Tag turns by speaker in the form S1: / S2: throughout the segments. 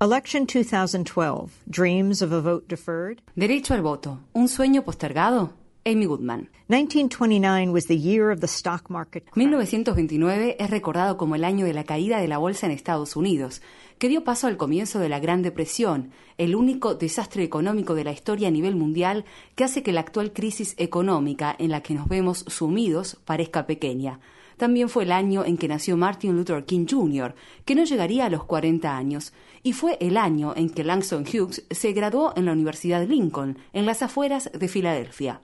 S1: Election 2012. Dreams of a vote deferred.
S2: Derecho al voto. Un sueño postergado. Amy Goodman.
S1: 1929 was the year of the stock market. crash.
S2: 1929 es recordado como el año de la caída de la bolsa en Estados Unidos, que dio paso al comienzo de la Gran Depresión, el único desastre económico de la historia a nivel mundial que hace que la actual crisis económica en la que nos vemos sumidos parezca pequeña. También fue el año en que nació Martin Luther King Jr., que no llegaría a los 40 años, y fue el año en que Langston Hughes se graduó en la Universidad Lincoln, en las afueras de Filadelfia.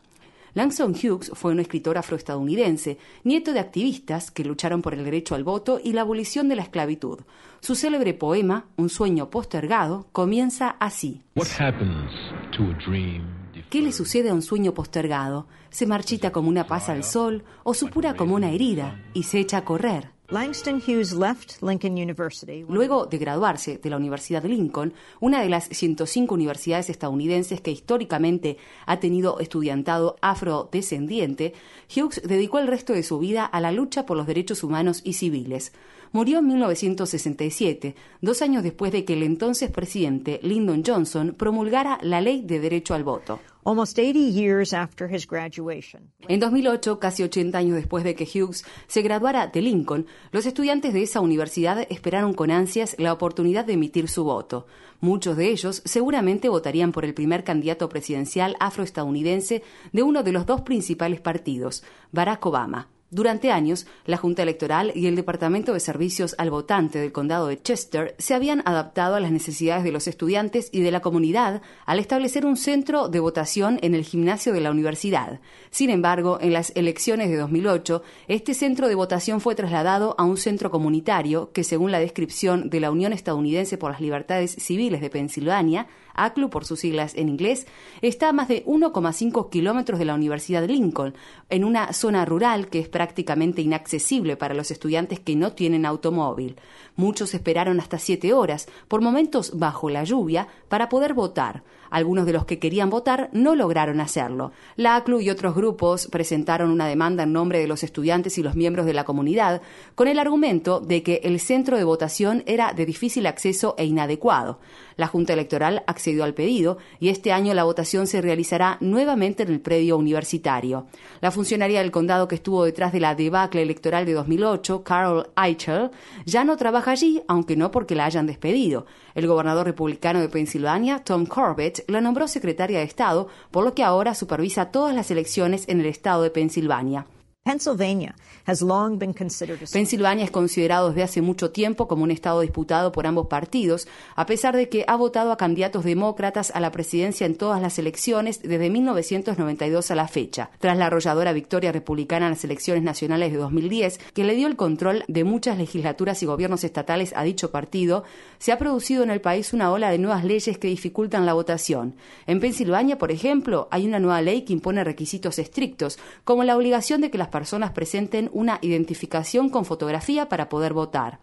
S2: Langston Hughes fue un escritor afroestadounidense, nieto de activistas que lucharon por el derecho al voto y la abolición de la esclavitud. Su célebre poema, Un sueño postergado, comienza así.
S3: What happens to a dream
S2: ¿Qué le sucede a un sueño postergado? Se marchita como una pasa al sol o supura como una herida y se echa a correr.
S1: Langston Hughes left Lincoln University.
S2: Luego de graduarse de la Universidad de Lincoln, una de las 105 universidades estadounidenses que históricamente ha tenido estudiantado afrodescendiente, Hughes dedicó el resto de su vida a la lucha por los derechos humanos y civiles. Murió en 1967, dos años después de que el entonces presidente Lyndon Johnson promulgara la ley de derecho al voto.
S1: Almost 80 years after his graduation.
S2: En 2008, casi 80 años después de que Hughes se graduara de Lincoln, los estudiantes de esa universidad esperaron con ansias la oportunidad de emitir su voto. Muchos de ellos seguramente votarían por el primer candidato presidencial afroestadounidense de uno de los dos principales partidos, Barack Obama. Durante años, la Junta Electoral y el Departamento de Servicios al Votante del Condado de Chester se habían adaptado a las necesidades de los estudiantes y de la comunidad al establecer un centro de votación en el gimnasio de la universidad. Sin embargo, en las elecciones de 2008, este centro de votación fue trasladado a un centro comunitario que, según la descripción de la Unión Estadounidense por las Libertades Civiles de Pensilvania, ACLU por sus siglas en inglés, está a más de 1,5 kilómetros de la Universidad Lincoln, en una zona rural que es prácticamente inaccesible para los estudiantes que no tienen automóvil. Muchos esperaron hasta siete horas, por momentos bajo la lluvia, para poder votar. Algunos de los que querían votar no lograron hacerlo. La ACLU y otros grupos presentaron una demanda en nombre de los estudiantes y los miembros de la comunidad con el argumento de que el centro de votación era de difícil acceso e inadecuado. La Junta Electoral accedió al pedido y este año la votación se realizará nuevamente en el predio universitario. La funcionaria del condado que estuvo detrás de la debacle electoral de 2008, Carol Eichel, ya no trabaja allí, aunque no porque la hayan despedido. El gobernador republicano de Pensilvania, Tom Corbett, la nombró secretaria de Estado, por lo que ahora supervisa todas las elecciones en el estado de Pensilvania.
S1: Pennsylvania has long been considered a
S2: Pensilvania es considerado desde hace mucho tiempo como un estado disputado por ambos partidos, a pesar de que ha votado a candidatos demócratas a la presidencia en todas las elecciones desde 1992 a la fecha, tras la arrolladora victoria republicana en las elecciones nacionales de 2010, que le dio el control de muchas legislaturas y gobiernos estatales a dicho partido, se ha producido en el país una ola de nuevas leyes que dificultan la votación. En Pensilvania, por ejemplo, hay una nueva ley que impone requisitos estrictos, como la obligación de que las personas presenten una identificación con fotografía para poder votar.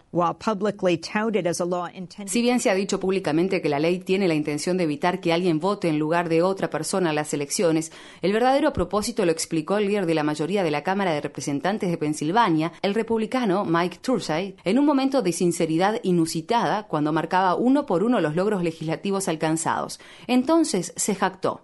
S2: Si bien se ha dicho públicamente que la ley tiene la intención de evitar que alguien vote en lugar de otra persona en las elecciones, el verdadero propósito lo explicó el líder de la mayoría de la Cámara de Representantes de Pensilvania, el republicano Mike Tursay, en un momento de sinceridad inusitada cuando marcaba uno por uno los logros legislativos alcanzados. Entonces se jactó.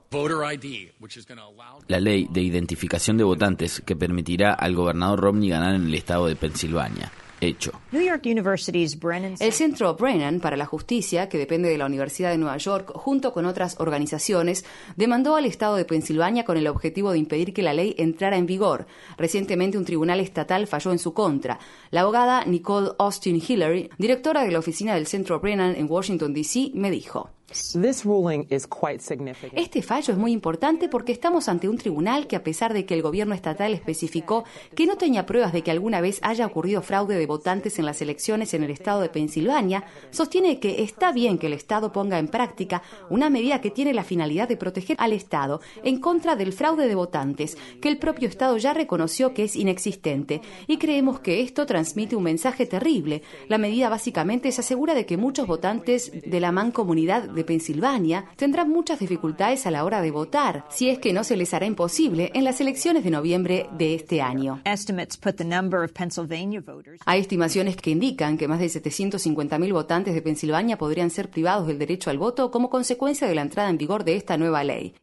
S4: La ley de identificación de votantes que permitirá al gobernador Romney ganar en el estado de Pensilvania. Hecho.
S1: New York University's Brennan
S2: El Centro Brennan para la Justicia, que depende de la Universidad de Nueva York, junto con otras organizaciones, demandó al Estado de Pensilvania con el objetivo de impedir que la ley entrara en vigor. Recientemente un tribunal estatal falló en su contra. La abogada Nicole Austin Hillary, directora de la oficina del Centro Brennan en Washington, D.C., me dijo. Este fallo es muy importante porque estamos ante un tribunal que, a pesar de que el gobierno estatal especificó que no tenía pruebas de que alguna vez haya ocurrido fraude de votantes en las elecciones en el estado de Pensilvania, sostiene que está bien que el Estado ponga en práctica una medida que tiene la finalidad de proteger al Estado en contra del fraude de votantes, que el propio Estado ya reconoció que es inexistente, y creemos que esto transmite un mensaje terrible. La medida básicamente se asegura de que muchos votantes de la mancomunidad de Pensilvania tendrán muchas dificultades a la hora de votar, si es que no se les hará imposible en las elecciones de noviembre de este año. Hay estimaciones que indican que más de 750.000 votantes de Pensilvania podrían ser privados del derecho al voto como consecuencia de la entrada en vigor de esta nueva ley.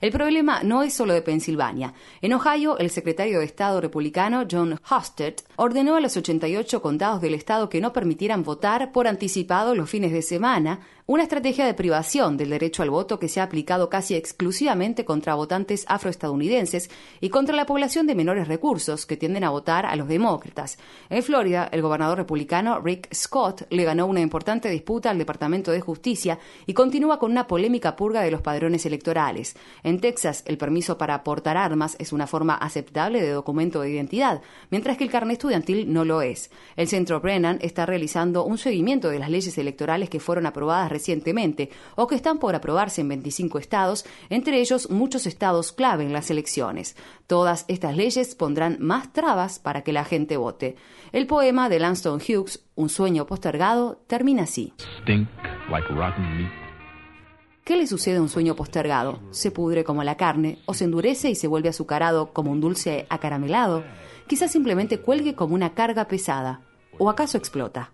S2: El problema no es solo de Pensilvania. En Ohio, el secretario de Estado republicano John Husted ordenó a los 88 condados del estado que no permitieran votar por anticipado los fines de semana, sana una estrategia de privación del derecho al voto que se ha aplicado casi exclusivamente contra votantes afroestadounidenses y contra la población de menores recursos que tienden a votar a los demócratas. En Florida, el gobernador republicano Rick Scott le ganó una importante disputa al Departamento de Justicia y continúa con una polémica purga de los padrones electorales. En Texas, el permiso para portar armas es una forma aceptable de documento de identidad, mientras que el carnet estudiantil no lo es. El Centro Brennan está realizando un seguimiento de las leyes electorales que fueron aprobadas recientemente o que están por aprobarse en 25 estados, entre ellos muchos estados clave en las elecciones. Todas estas leyes pondrán más trabas para que la gente vote. El poema de Langston Hughes, Un sueño postergado, termina así.
S3: Stink like rotten meat.
S2: ¿Qué le sucede a un sueño postergado? ¿Se pudre como la carne? ¿O se endurece y se vuelve azucarado como un dulce acaramelado? Quizás simplemente cuelgue como una carga pesada. ¿O acaso explota?